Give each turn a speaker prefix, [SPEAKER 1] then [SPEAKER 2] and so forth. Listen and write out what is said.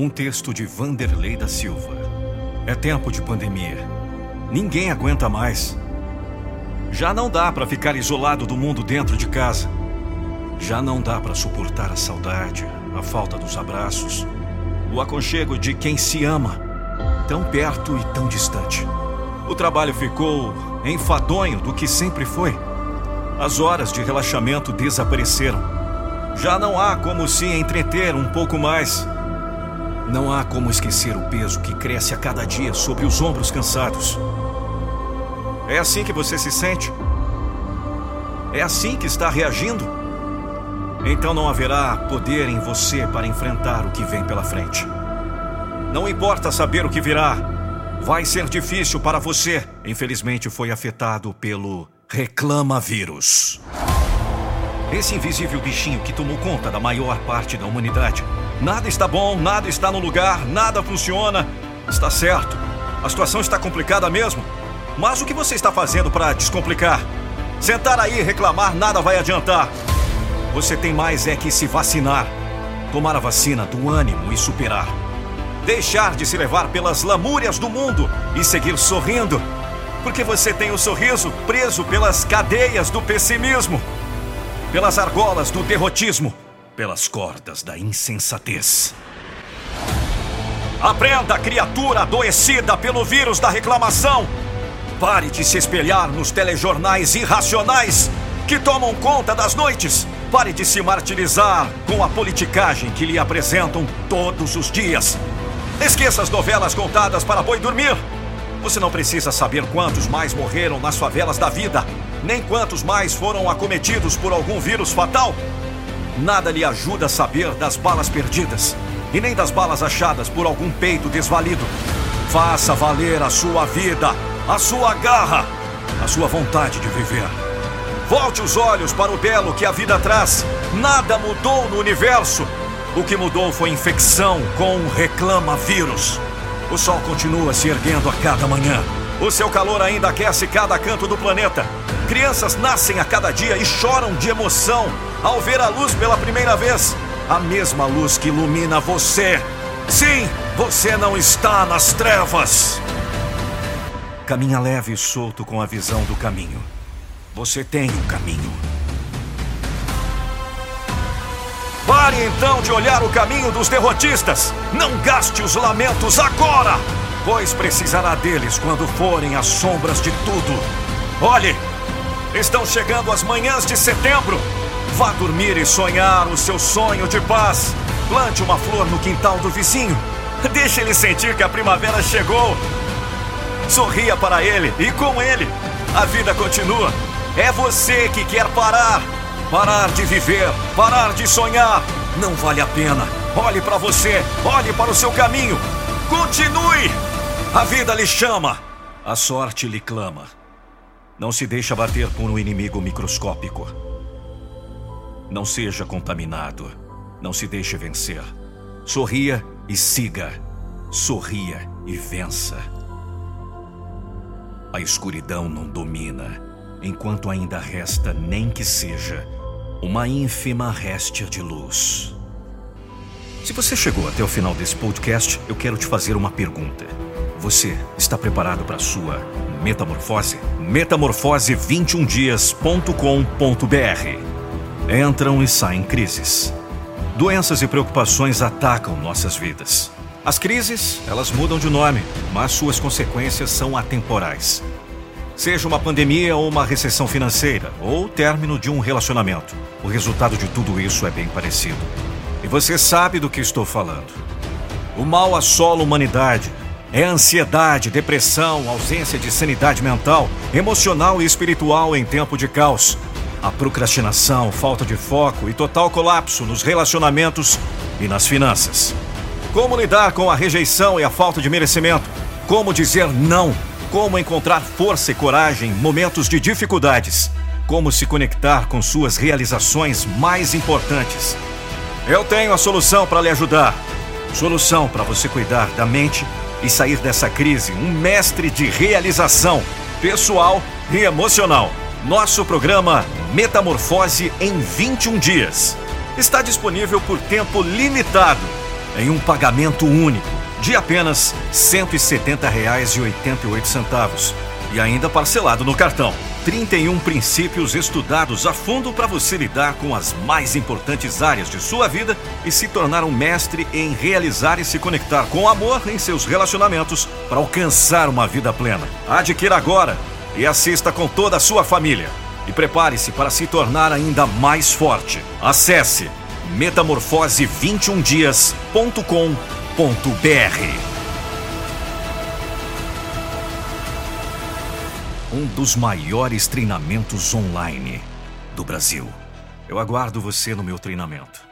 [SPEAKER 1] Um texto de Vanderlei da Silva. É tempo de pandemia. Ninguém aguenta mais. Já não dá para ficar isolado do mundo dentro de casa. Já não dá para suportar a saudade, a falta dos abraços, o aconchego de quem se ama, tão perto e tão distante. O trabalho ficou enfadonho do que sempre foi. As horas de relaxamento desapareceram. Já não há como se entreter um pouco mais. Não há como esquecer o peso que cresce a cada dia sobre os ombros cansados. É assim que você se sente? É assim que está reagindo? Então não haverá poder em você para enfrentar o que vem pela frente. Não importa saber o que virá, vai ser difícil para você. Infelizmente foi afetado pelo reclama vírus. Esse invisível bichinho que tomou conta da maior parte da humanidade. Nada está bom, nada está no lugar, nada funciona. Está certo. A situação está complicada mesmo. Mas o que você está fazendo para descomplicar? Sentar aí e reclamar nada vai adiantar. Você tem mais é que se vacinar. Tomar a vacina do ânimo e superar. Deixar de se levar pelas lamúrias do mundo e seguir sorrindo porque você tem o sorriso preso pelas cadeias do pessimismo, pelas argolas do derrotismo, pelas cordas da insensatez. Aprenda, criatura adoecida pelo vírus da reclamação. Pare de se espelhar nos telejornais irracionais que tomam conta das noites. Pare de se martirizar com a politicagem que lhe apresentam todos os dias. Esqueça as novelas contadas para boi dormir. Você não precisa saber quantos mais morreram nas favelas da vida, nem quantos mais foram acometidos por algum vírus fatal. Nada lhe ajuda a saber das balas perdidas e nem das balas achadas por algum peito desvalido. Faça valer a sua vida, a sua garra, a sua vontade de viver. Volte os olhos para o belo que a vida traz. Nada mudou no universo. O que mudou foi infecção com o reclama vírus. O sol continua se erguendo a cada manhã. O seu calor ainda aquece cada canto do planeta. Crianças nascem a cada dia e choram de emoção ao ver a luz pela primeira vez. A mesma luz que ilumina você. Sim, você não está nas trevas. Caminha leve e solto com a visão do caminho. Você tem um caminho. Pare então de olhar o caminho dos derrotistas. Não gaste os lamentos agora, pois precisará deles quando forem as sombras de tudo. Olhe, estão chegando as manhãs de setembro. Vá dormir e sonhar o seu sonho de paz. Plante uma flor no quintal do vizinho. Deixe ele sentir que a primavera chegou. Sorria para ele e com ele a vida continua. É você que quer parar Parar de viver, parar de sonhar, não vale a pena. Olhe para você, olhe para o seu caminho. Continue! A vida lhe chama, a sorte lhe clama. Não se deixe bater por um inimigo microscópico. Não seja contaminado. Não se deixe vencer. Sorria e siga. Sorria e vença. A escuridão não domina, enquanto ainda resta nem que seja uma ínfima réstia de luz. Se você chegou até o final desse podcast, eu quero te fazer uma pergunta. Você está preparado para a sua metamorfose? Metamorfose21dias.com.br Entram e saem crises. Doenças e preocupações atacam nossas vidas. As crises, elas mudam de nome, mas suas consequências são atemporais. Seja uma pandemia ou uma recessão financeira, ou o término de um relacionamento. O resultado de tudo isso é bem parecido. E você sabe do que estou falando. O mal assola a humanidade. É ansiedade, depressão, ausência de sanidade mental, emocional e espiritual em tempo de caos. A procrastinação, falta de foco e total colapso nos relacionamentos e nas finanças. Como lidar com a rejeição e a falta de merecimento? Como dizer não? Como encontrar força e coragem em momentos de dificuldades? Como se conectar com suas realizações mais importantes? Eu tenho a solução para lhe ajudar. Solução para você cuidar da mente e sair dessa crise um mestre de realização pessoal e emocional. Nosso programa Metamorfose em 21 dias está disponível por tempo limitado em um pagamento único de apenas R$ 170,88 e ainda parcelado no cartão. 31 princípios estudados a fundo para você lidar com as mais importantes áreas de sua vida e se tornar um mestre em realizar e se conectar com amor em seus relacionamentos para alcançar uma vida plena. Adquira agora e assista com toda a sua família. E prepare-se para se tornar ainda mais forte. Acesse metamorfose21dias.com.br. um dos maiores treinamentos online do Brasil. Eu aguardo você no meu treinamento.